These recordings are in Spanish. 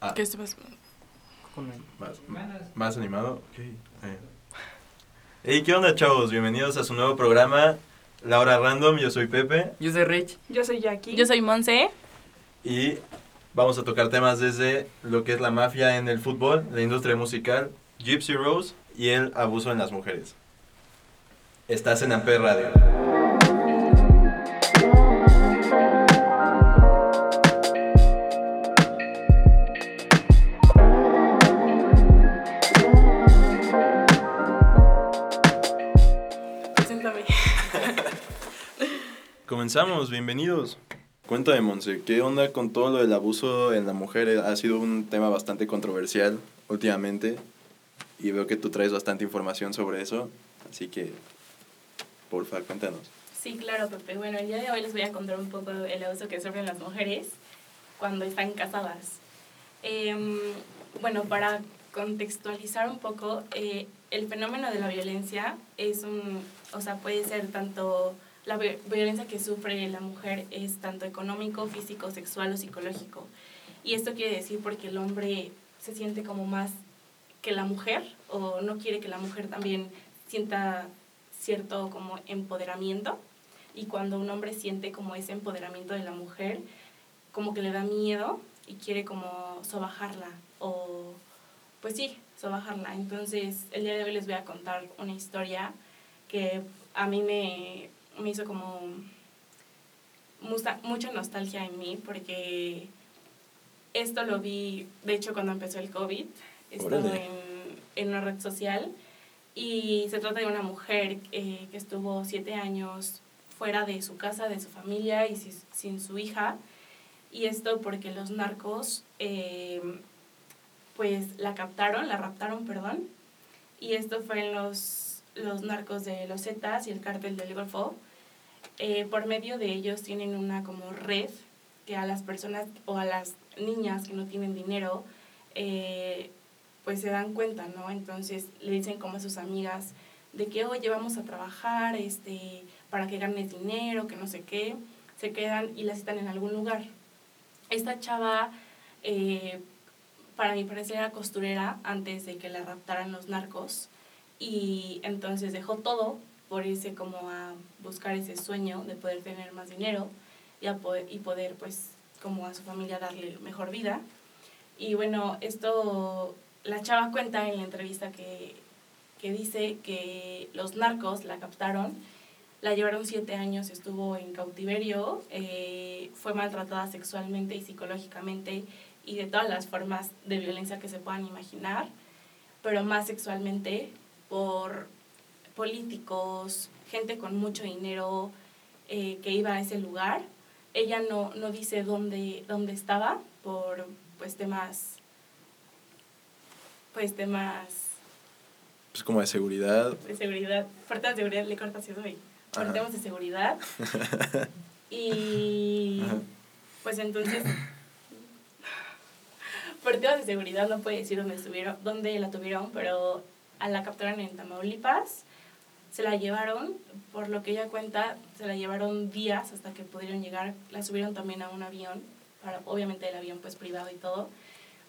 Ah. ¿Qué estás Más, más animado. Eh. Hey, ¿qué onda, chavos? Bienvenidos a su nuevo programa, La Hora Random. Yo soy Pepe Yo soy Rich. Yo soy Jackie. Yo soy Monse. y vamos a tocar temas desde lo que es la mafia en el fútbol, la industria musical, Gypsy Rose y el abuso en las mujeres. Estás en Amper Radio. Comenzamos, bienvenidos. Cuéntame, Monse, ¿qué onda con todo lo del abuso en la mujer? Ha sido un tema bastante controversial últimamente y veo que tú traes bastante información sobre eso, así que, porfa, cuéntanos. Sí, claro, Pepe. Bueno, el día de hoy les voy a contar un poco el abuso que sufren las mujeres cuando están casadas. Em, bueno, para contextualizar un poco, eh, el fenómeno de la violencia es un, o sea, puede ser tanto, la vi- violencia que sufre la mujer es tanto económico, físico, sexual o psicológico. Y esto quiere decir porque el hombre se siente como más que la mujer o no quiere que la mujer también sienta cierto como empoderamiento y cuando un hombre siente como ese empoderamiento de la mujer como que le da miedo y quiere como sobajarla o pues sí, sobajarla. Entonces el día de hoy les voy a contar una historia que a mí me, me hizo como mucha, mucha nostalgia en mí porque esto lo vi, de hecho, cuando empezó el COVID, Órale. en, en una red social y se trata de una mujer eh, que estuvo siete años fuera de su casa, de su familia y si- sin su hija. Y esto porque los narcos, eh, pues la captaron, la raptaron, perdón. Y esto fue en los, los narcos de los Zetas y el cártel del Golfo. Eh, por medio de ellos tienen una como red que a las personas o a las niñas que no tienen dinero, eh, pues se dan cuenta, ¿no? Entonces le dicen como a sus amigas de que, oye, vamos a trabajar este, para que ganes dinero, que no sé qué. Se quedan y la citan en algún lugar. Esta chava, eh, para mi parecer, era costurera antes de que la raptaran los narcos. Y entonces dejó todo por irse como a buscar ese sueño de poder tener más dinero y, a poder, y poder, pues, como a su familia darle mejor vida. Y bueno, esto, la chava cuenta en la entrevista que, que dice que los narcos la captaron, la llevaron siete años, estuvo en cautiverio, eh, fue maltratada sexualmente y psicológicamente y de todas las formas de violencia que se puedan imaginar, pero más sexualmente por políticos, gente con mucho dinero eh, que iba a ese lugar. Ella no, no dice dónde, dónde estaba por pues temas pues temas Pues como de seguridad. de seguridad, temas de seguridad le cortas eso ahí, por temas de seguridad. y Ajá. pues entonces, por temas de seguridad no puede decir dónde estuvieron, dónde la tuvieron, pero a la capturaron en Tamaulipas, se la llevaron, por lo que ella cuenta, se la llevaron días hasta que pudieron llegar, la subieron también a un avión, para, obviamente el avión pues privado y todo,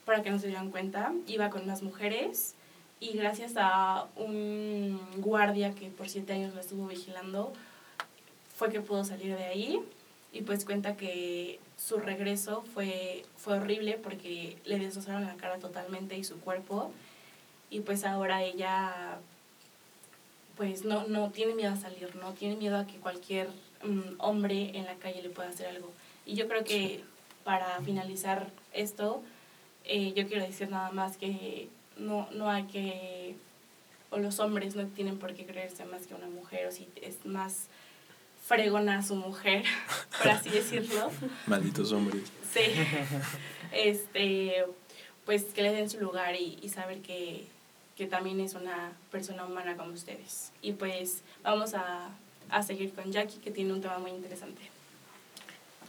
para que no se dieran cuenta, iba con unas mujeres y gracias a un guardia que por siete años la estuvo vigilando, fue que pudo salir de ahí. Y pues cuenta que su regreso fue, fue horrible porque le destrozaron la cara totalmente y su cuerpo. Y pues ahora ella pues no, no tiene miedo a salir, no tiene miedo a que cualquier mm, hombre en la calle le pueda hacer algo. Y yo creo que para finalizar esto, eh, yo quiero decir nada más que no, no hay que, o los hombres no tienen por qué creerse más que una mujer, o si es más fregona su mujer, por así decirlo. Malditos hombres. Sí. Este, pues que le den su lugar y, y saber que, que también es una persona humana como ustedes. Y pues vamos a, a seguir con Jackie, que tiene un tema muy interesante.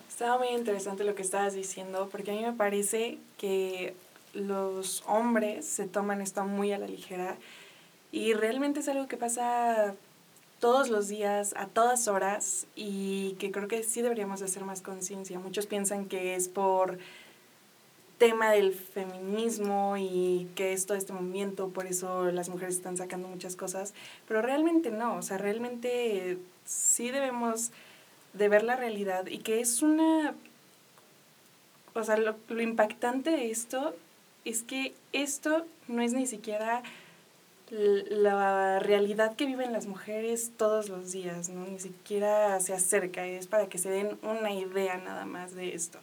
Estaba muy interesante lo que estabas diciendo, porque a mí me parece que los hombres se toman esto muy a la ligera y realmente es algo que pasa todos los días, a todas horas, y que creo que sí deberíamos de hacer más conciencia. Muchos piensan que es por tema del feminismo y que es todo este movimiento, por eso las mujeres están sacando muchas cosas, pero realmente no, o sea, realmente sí debemos de ver la realidad y que es una, o sea, lo, lo impactante de esto es que esto no es ni siquiera la realidad que viven las mujeres todos los días, ¿no? Ni siquiera se acerca, es para que se den una idea nada más de esto.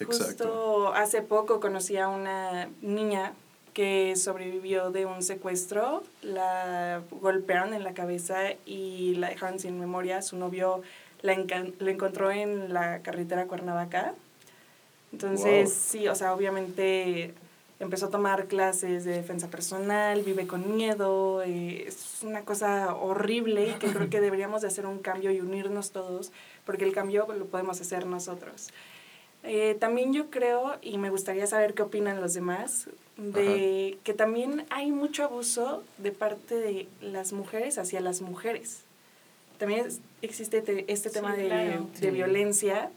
Exacto. Justo hace poco conocí a una niña que sobrevivió de un secuestro, la golpearon en la cabeza y la dejaron sin memoria. Su novio la, la encontró en la carretera Cuernavaca. Entonces, sí, o sea, obviamente empezó a tomar clases de defensa personal, vive con miedo, eh, es una cosa horrible y que creo que deberíamos de hacer un cambio y unirnos todos, porque el cambio lo podemos hacer nosotros. Eh, también yo creo, y me gustaría saber qué opinan los demás, de que también hay mucho abuso de parte de las mujeres hacia las mujeres. También existe este tema de, de violencia.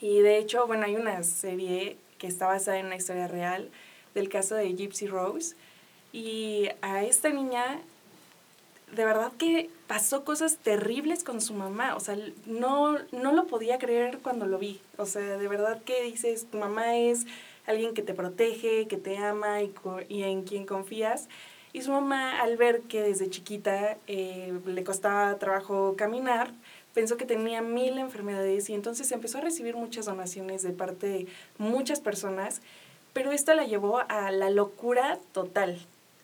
Y de hecho, bueno, hay una serie que está basada en una historia real del caso de Gypsy Rose. Y a esta niña, de verdad que pasó cosas terribles con su mamá. O sea, no, no lo podía creer cuando lo vi. O sea, de verdad que dices, tu mamá es alguien que te protege, que te ama y, y en quien confías. Y su mamá, al ver que desde chiquita eh, le costaba trabajo caminar, pensó que tenía mil enfermedades y entonces empezó a recibir muchas donaciones de parte de muchas personas, pero esto la llevó a la locura total.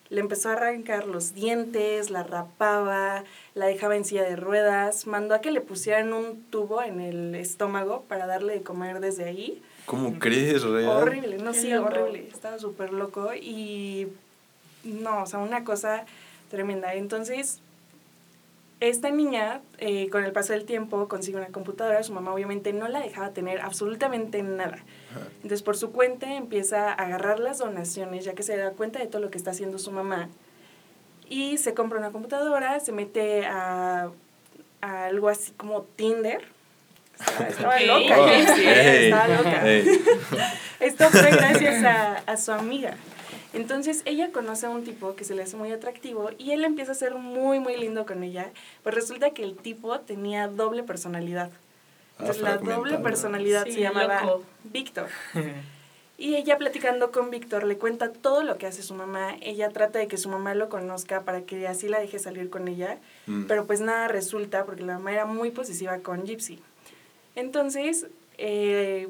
Le empezó a arrancar los dientes, la rapaba, la dejaba en silla de ruedas, mandó a que le pusieran un tubo en el estómago para darle de comer desde ahí. ¿Cómo crees, real? Horrible, no, sí, horrible. Estaba súper loco y no, o sea, una cosa tremenda. Entonces, esta niña, eh, con el paso del tiempo, consigue una computadora. Su mamá obviamente no la dejaba tener absolutamente nada. Entonces, por su cuenta, empieza a agarrar las donaciones, ya que se da cuenta de todo lo que está haciendo su mamá. Y se compra una computadora, se mete a, algo así como Tinder. Estaba, loca, estaba loca. Esto fue gracias a, a su amiga. Entonces ella conoce a un tipo que se le hace muy atractivo y él empieza a ser muy, muy lindo con ella. Pues resulta que el tipo tenía doble personalidad. Ah, Entonces la doble personalidad se llamaba Víctor. Y ella platicando con Víctor le cuenta todo lo que hace su mamá. Ella trata de que su mamá lo conozca para que así la deje salir con ella. Mm. Pero pues nada resulta porque la mamá era muy posesiva con Gypsy. Entonces, eh,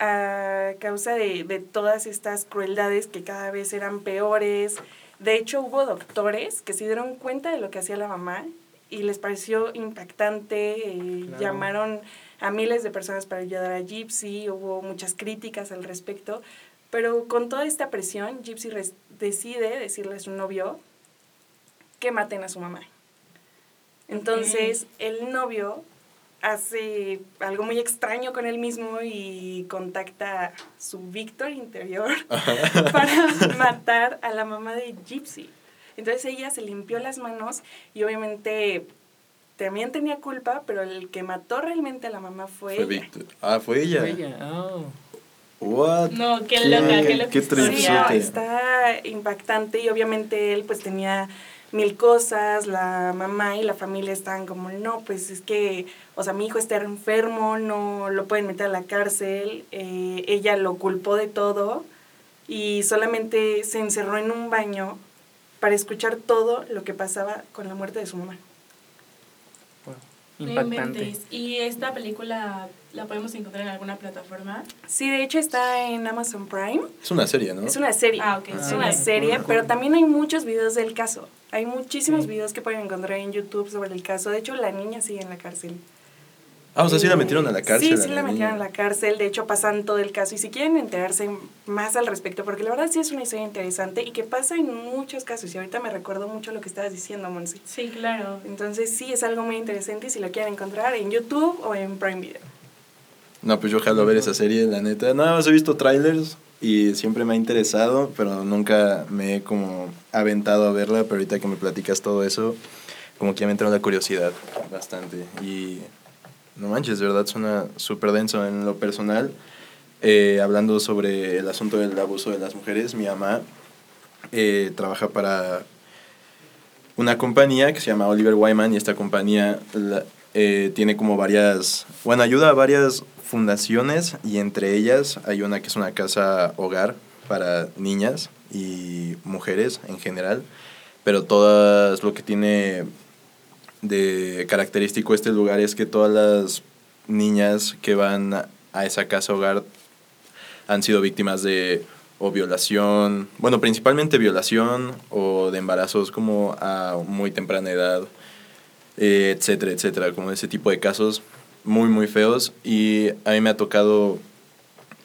a causa de, de todas estas crueldades que cada vez eran peores. De hecho, hubo doctores que se dieron cuenta de lo que hacía la mamá y les pareció impactante. Eh, llamaron a miles de personas para ayudar a Gypsy, hubo muchas críticas al respecto. Pero con toda esta presión, Gypsy decide decirle a su novio que maten a su mamá. Entonces, el novio hace algo muy extraño con él mismo y contacta a su Víctor interior para matar a la mamá de Gypsy. Entonces ella se limpió las manos y obviamente también tenía culpa, pero el que mató realmente a la mamá fue, fue ella. Ah, fue ella. Fue ella, oh. What? No, qué loca, qué, loca. Qué está impactante y obviamente él pues tenía mil cosas, la mamá y la familia están como, no, pues es que, o sea, mi hijo está enfermo, no lo pueden meter a la cárcel, eh, ella lo culpó de todo y solamente se encerró en un baño para escuchar todo lo que pasaba con la muerte de su mamá. impactante. ¿Y esta película la podemos encontrar en alguna plataforma? Sí, de hecho está en Amazon Prime. Es una serie, ¿no? Es una serie. Ah, ok. Es una serie, pero también hay muchos videos del caso. Hay muchísimos videos que pueden encontrar en YouTube sobre el caso. De hecho, la niña sigue en la cárcel. Ah, o sea, sí la metieron a la cárcel. Sí, sí la, metieron a la cárcel. De hecho, pasan todo el caso. Y si quieren enterarse más al respecto, porque la verdad sí es una historia interesante y que pasa en muchos casos. Y ahorita me recuerdo mucho lo que estabas diciendo, Monsi. Sí, claro. Entonces, sí, es algo muy interesante si lo quieren encontrar en YouTube o en Prime Video. No, pues yo jalo ver esa serie, la neta. Nada más he visto trailers y siempre me ha interesado, pero nunca me he como aventado a verla, pero ahorita que me platicas todo eso, como que ya me entró la curiosidad bastante. Y no manches, de verdad suena súper denso en lo personal. eh, hablando sobre el asunto del abuso de las mujeres, mi mamá eh, trabaja para una compañía que se llama Oliver Wyman y esta compañía la- eh, tiene como varias, bueno, ayuda a varias fundaciones y entre ellas hay una que es una casa hogar para niñas y mujeres en general, pero todas lo que tiene de característico este lugar es que todas las niñas que van a esa casa hogar han sido víctimas de o violación, bueno, principalmente violación o de embarazos como a muy temprana edad, eh, etcétera, etcétera, como ese tipo de casos muy, muy feos. Y a mí me ha tocado,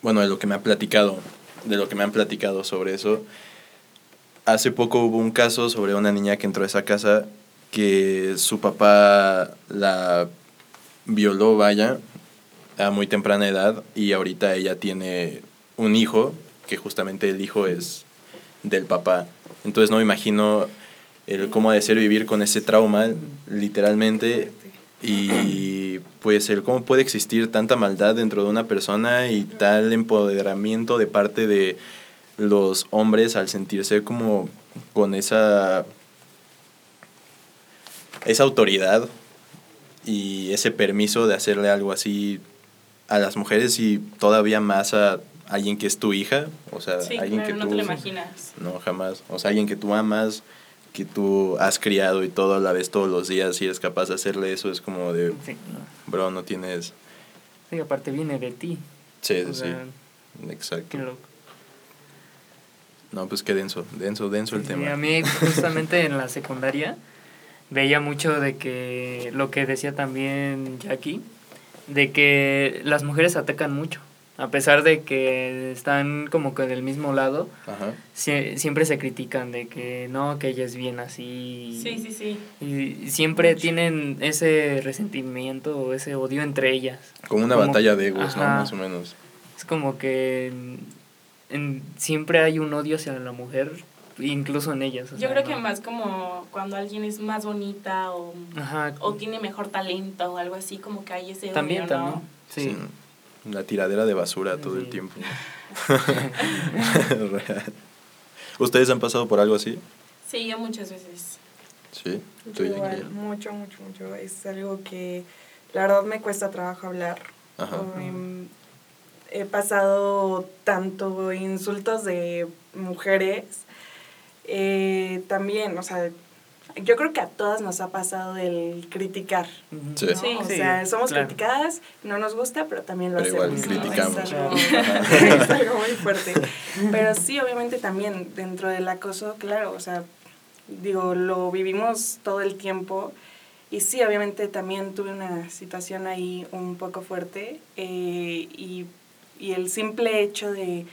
bueno, de lo que me ha platicado, de lo que me han platicado sobre eso. Hace poco hubo un caso sobre una niña que entró a esa casa que su papá la violó, vaya, a muy temprana edad y ahorita ella tiene un hijo, que justamente el hijo es del papá. Entonces no me imagino el cómo ha de ser vivir con ese trauma, literalmente, y pues el cómo puede existir tanta maldad dentro de una persona y tal empoderamiento de parte de los hombres al sentirse como con esa esa autoridad y ese permiso de hacerle algo así a las mujeres y todavía más a alguien que es tu hija, o sea, Sí, alguien claro, que no tú te lo imaginas. no, jamás. O sea, alguien que tú amas, que tú has criado y todo a la vez todos los días y eres capaz de hacerle eso, es como de, Sí, no. bro, no tienes... Sí, aparte viene de ti. Sí, O sí, sea, exacto. qué loco. No, pues qué denso, denso, denso el Sí, tema. a mí justamente en la secundaria veía mucho de que lo que decía también Jackie, de que las mujeres atacan mucho, a pesar de que están como que del mismo lado, Ajá. sie- siempre se critican de que no, que ella es bien así. Sí, sí, sí. Y siempre tienen ese resentimiento o ese odio entre ellas. Como una Como- batalla de egos, ¿no? Más o menos. Es como que en- en- siempre hay un odio hacia la mujer, incluso en ellas. o Yo sea, creo que más como cuando alguien es más bonita o, Ajá. o tiene mejor talento o algo así, como que hay ese También, odio, ¿no? también. Sí. La tiradera de basura todo el Sí. tiempo. Real. ¿Ustedes han pasado por algo así? Sí, yo muchas veces. Sí. Igual, mucho, mucho, mucho. Es algo que la verdad me cuesta trabajo hablar. Ajá. Um, he pasado tanto insultos de mujeres, eh, también, o sea, yo creo que a todas nos ha pasado el criticar. Sí. ¿no? Sí. o sea, somos claro. criticadas, no nos gusta, pero también lo Pero igual hacemos. ¿no? criticamos. Es algo, Claro. es algo muy fuerte. Pero sí, obviamente también dentro del acoso, claro, o sea, digo, lo vivimos todo el tiempo. Y sí, obviamente también tuve una situación ahí un poco fuerte eh, y, y el simple hecho de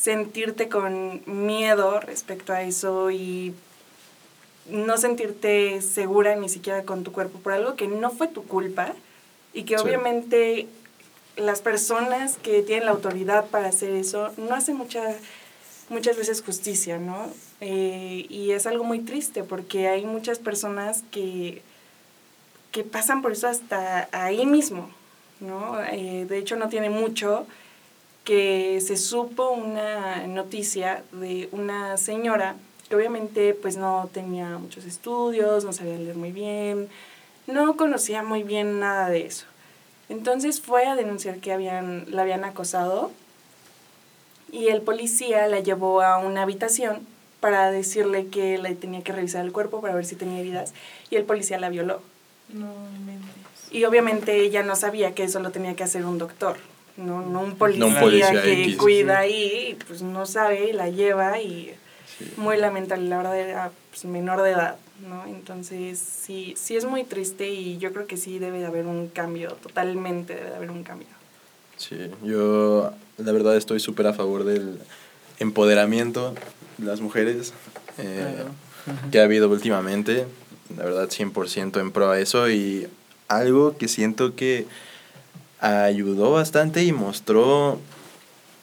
sentirte con miedo respecto a eso y no sentirte segura ni siquiera con tu cuerpo por algo que no fue tu culpa y que Sí. obviamente las personas que tienen la autoridad para hacer eso no hacen mucha, muchas veces justicia, ¿no? Eh, y es algo muy triste porque hay muchas personas que, que pasan por eso hasta ahí mismo, ¿no? Eh, de hecho, no tiene mucho que se supo una noticia de una señora que obviamente pues no tenía muchos estudios, no sabía leer muy bien, no conocía muy bien nada de eso. Entonces fue a denunciar que habían, la habían acosado y el policía la llevó a una habitación para decirle que le tenía que revisar el cuerpo para ver si tenía heridas y el policía la violó. No. Y obviamente ella no sabía que eso lo tenía que hacer un doctor, no, no un policía, No un policía que X. cuida ahí, y pues no sabe, y la lleva y muy lamentable, la verdad era pues, menor de edad, ¿no? Entonces sí, sí es muy triste y yo creo que sí debe de haber un cambio, totalmente debe de haber un cambio. Sí, yo la verdad estoy súper a favor del empoderamiento de las mujeres eh, Claro. que ha habido últimamente. La verdad, 100% en pro a eso y algo que siento que ayudó bastante y mostró,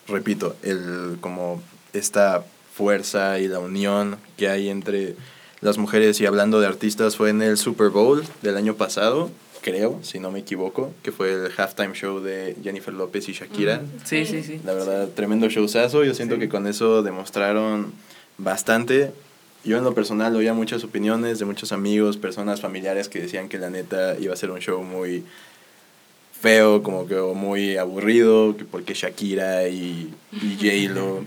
repito, el como esta fuerza y la unión que hay entre las mujeres y hablando de artistas fue en el Super Bowl del año pasado creo, si no me equivoco, que fue el halftime show de Jennifer López y Shakira. Mm, Sí, sí, sí. La verdad, tremendo showzazo. Yo siento Sí. que con eso demostraron bastante. Yo en lo personal oía muchas opiniones de muchos amigos, personas familiares que decían que la neta iba a ser un show muy feo, como que muy aburrido, que porque Shakira y, y J-Lo.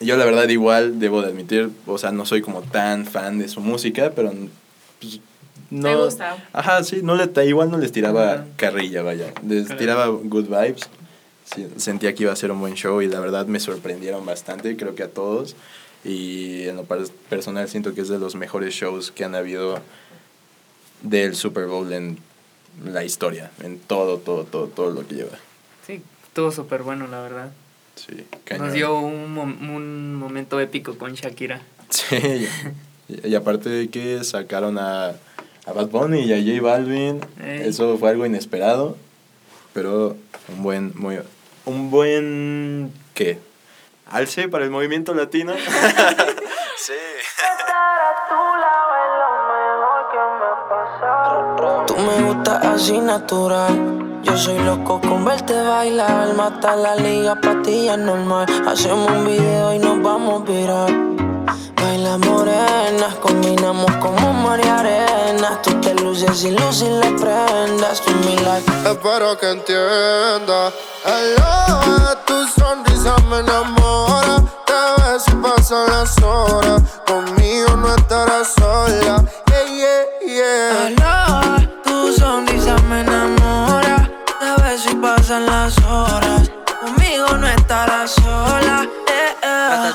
Yo la verdad igual debo de admitir, o sea, no soy como tan fan de su música, pero pues, no... ¿Te gusta? Ajá, sí, no le, igual no les tiraba Ajá. carrilla, vaya. Les Claro. tiraba good vibes. Sí, sentía que iba a ser un buen show y la verdad me sorprendieron bastante, creo que a todos. Y en lo par- personal siento que es de los mejores shows que han habido del Super Bowl en la historia, en todo, todo, todo, todo lo que lleva. Sí, estuvo súper bueno, la verdad. Sí, cañón. Nos dio un, un momento épico con Shakira. Sí, y, y aparte de que sacaron a, a Bad Bunny y a J Balvin, Ey. eso fue algo inesperado, pero un buen, muy, un buen, ¿qué? Alce para el movimiento latino. sí. Gustas así natural. Yo soy loco con verte bailar. Mata la liga, patilla normal. Hacemos un video y nos vamos a virar. Baila morenas, combinamos como mar y arena. Tú te luces y luces las prendas. Tú mi life. Espero que entienda. Hello, tu sonrisa me enamora. Te ves y pasan las horas.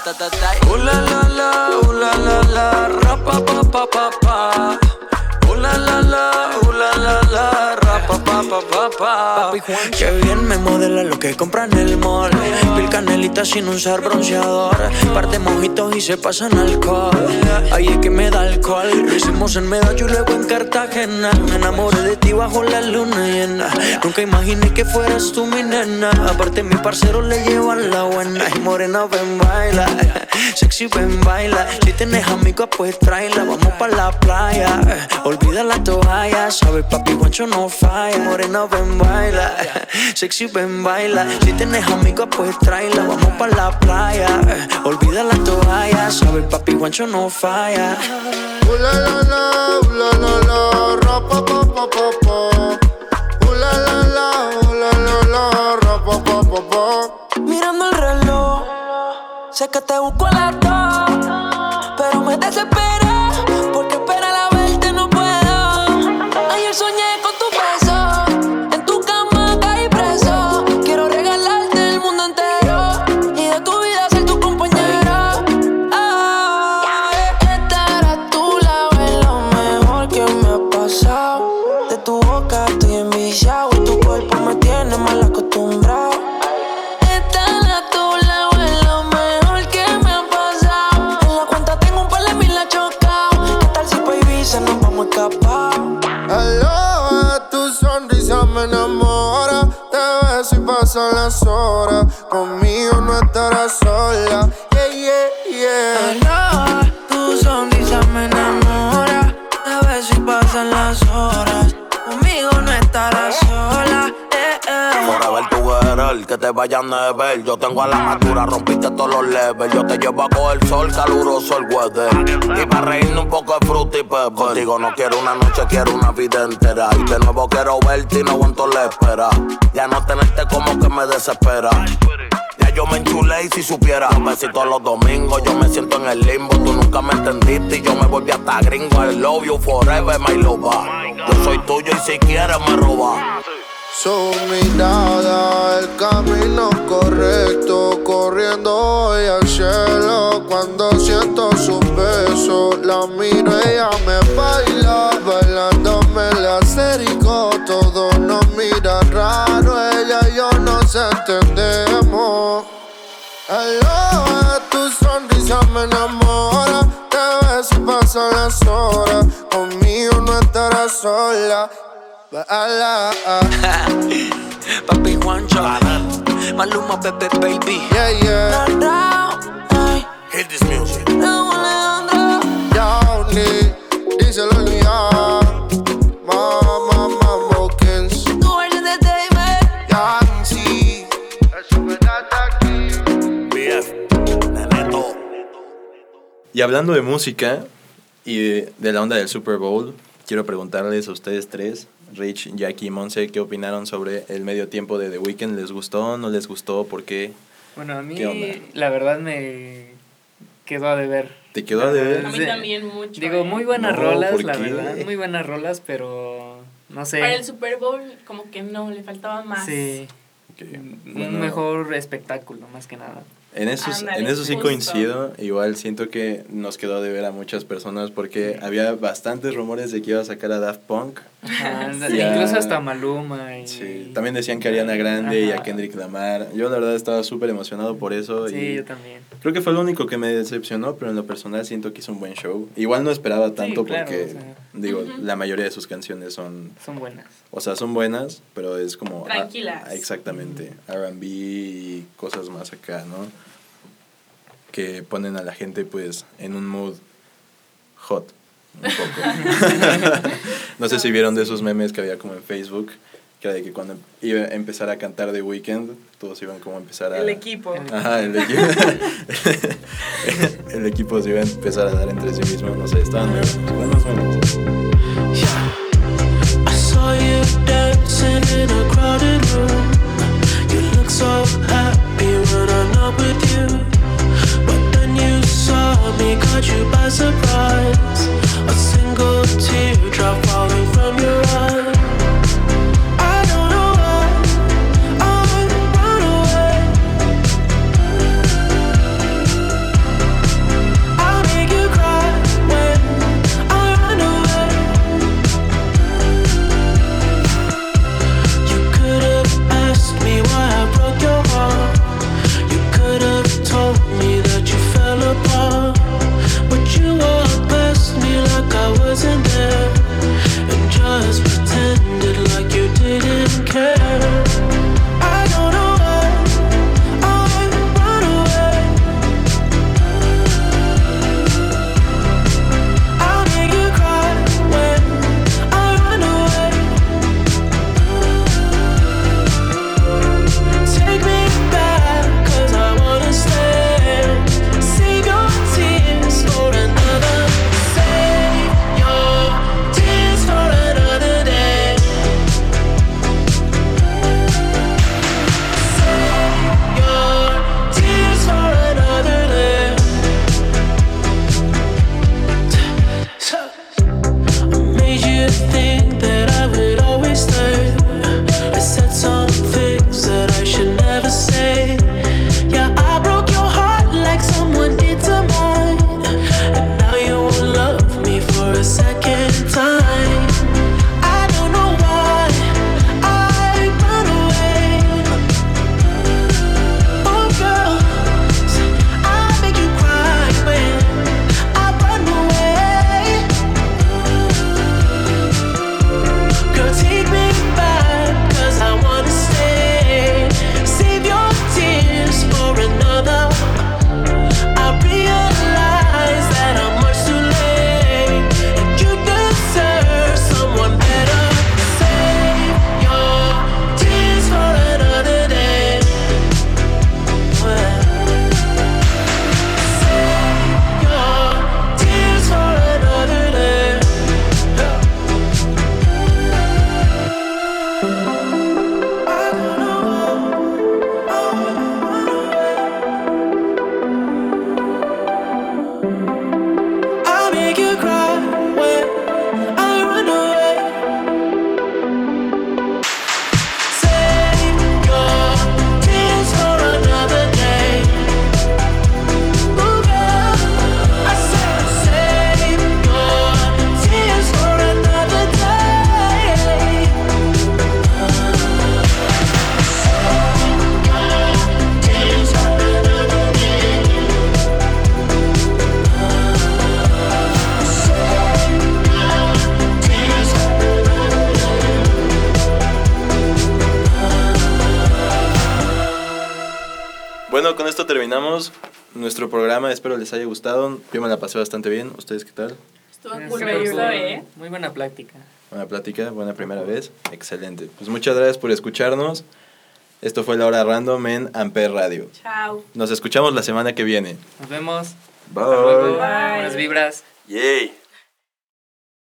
Eh. Uh, la, la, la, la, la, la, ra, pa, pa, pa, pa, pa. La, la, la, la, la, la, pa, pa, pa, pa, pa. Qué bien me modela lo que compra en el mall. Pil canelita sin usar bronceador. Par de mojitos y se pasan alcohol. Ahí es que me da alcohol. Lo hicimos en Medallo y luego en Cartagena. Me enamoré de ti bajo la luna llena. Nunca imaginé que fueras tú mi nena. Aparte, mi parcero le llevan la buena. Y morena, ven, baila. Sexy, ven, baila. Si tienes amigos, pues tráela. Vamos pa' la playa. Olvida la toalla. Sabes, papi, guancho no falla. Morena, ven, baila. Sexy, ven, baila. Si tienes amigos, pues tráela. Vamos pa' la playa. Olvida la toalla. Sabes, papi, guancho no falla. Uh, la, la, la, uh, la, la, ra, pa, pa, pa, pa, pa. Uh, la, la, la, uh, la, la, ra, pa, pa, pa, pa. Mirando el reloj, sé que te busco a las dos, pero me desespera poco de fruta y pepper. Contigo no quiero una noche, quiero una vida entera. Y de nuevo quiero verte y no aguanto la espera. Ya no tenerte como que me desespera. Ya yo me enchulé y si supieras, un besito los domingos, yo me siento en el limbo. Tú nunca me entendiste y yo me volví hasta gringo. I love you forever, my lover. Yo soy tuyo y si quieres me robas. Su mirada, el camino correcto, corriendo hoy al cielo. Cuando siento su beso, la miro, ella me baila, bailándome el acerico. Todo nos mira raro, ella y yo nos entendemos. Aloha, tu sonrisa me enamora. Te ves y pasan las horas. Conmigo no estarás sola. Papi Juancho, Maluma, Pepe, baby. Yeah, yeah. Hit this music. No, a Y hablando de música y de la onda del Super Bowl, quiero preguntarles a ustedes tres. Rich, Jackie y Monse, ¿qué opinaron sobre el medio tiempo de The Weeknd? ¿Les gustó? ¿No les gustó? ¿Por qué? Bueno, a mí ¿Qué onda? la verdad me quedó a deber. ¿Te quedó a deber? A mí también mucho. Digo, ¿eh? muy buenas No, rolas, ¿por la qué? verdad. Muy buenas rolas, pero no sé. Para el Super Bowl, como que no, le faltaba más. Sí, un bueno, mejor espectáculo, más que nada. En eso, Ándale, en eso sí justo. coincido. Igual siento que nos quedó de ver a muchas personas porque había bastantes rumores de que iba a sacar a Daft Punk. Ajá, Sí. Ya. Incluso hasta Maluma. Y, Sí, también decían que Ariana Grande y a. Kendrick Lamar. Yo la verdad estaba súper emocionado por eso. Sí, y yo también. Creo que fue lo único que me decepcionó, pero en lo personal siento que hizo un buen show. Igual no esperaba tanto claro, porque, o sea. Digo, la mayoría de sus canciones son, Son buenas. o sea, son buenas, pero es como... ah, Tranquilas. ah, exactamente, R&B y cosas más acá, ¿no? Que ponen a la gente pues en un mood hot, un poco. no sé si vieron de esos memes que había como en Facebook, que era de que cuando iba a empezar a cantar The Weeknd, todos iban como a empezar a... El equipo. Ajá, el equipo. el equipo se iba a empezar a dar entre sí mismo, no sé, estaban buenos, buenos, buenos. I saw you. But then saw me, caught by terminamos nuestro programa, espero les haya gustado, yo me la pasé bastante bien, ¿ustedes qué tal? Estuvo gustó, ¿eh? Muy buena plática. Buena plática, buena primera vez, excelente. Pues muchas gracias por escucharnos, esto fue La Hora Random en Amper Radio. Chao. Nos escuchamos la semana que viene. Nos vemos. Luego. Bye. Buenas vibras. Yay.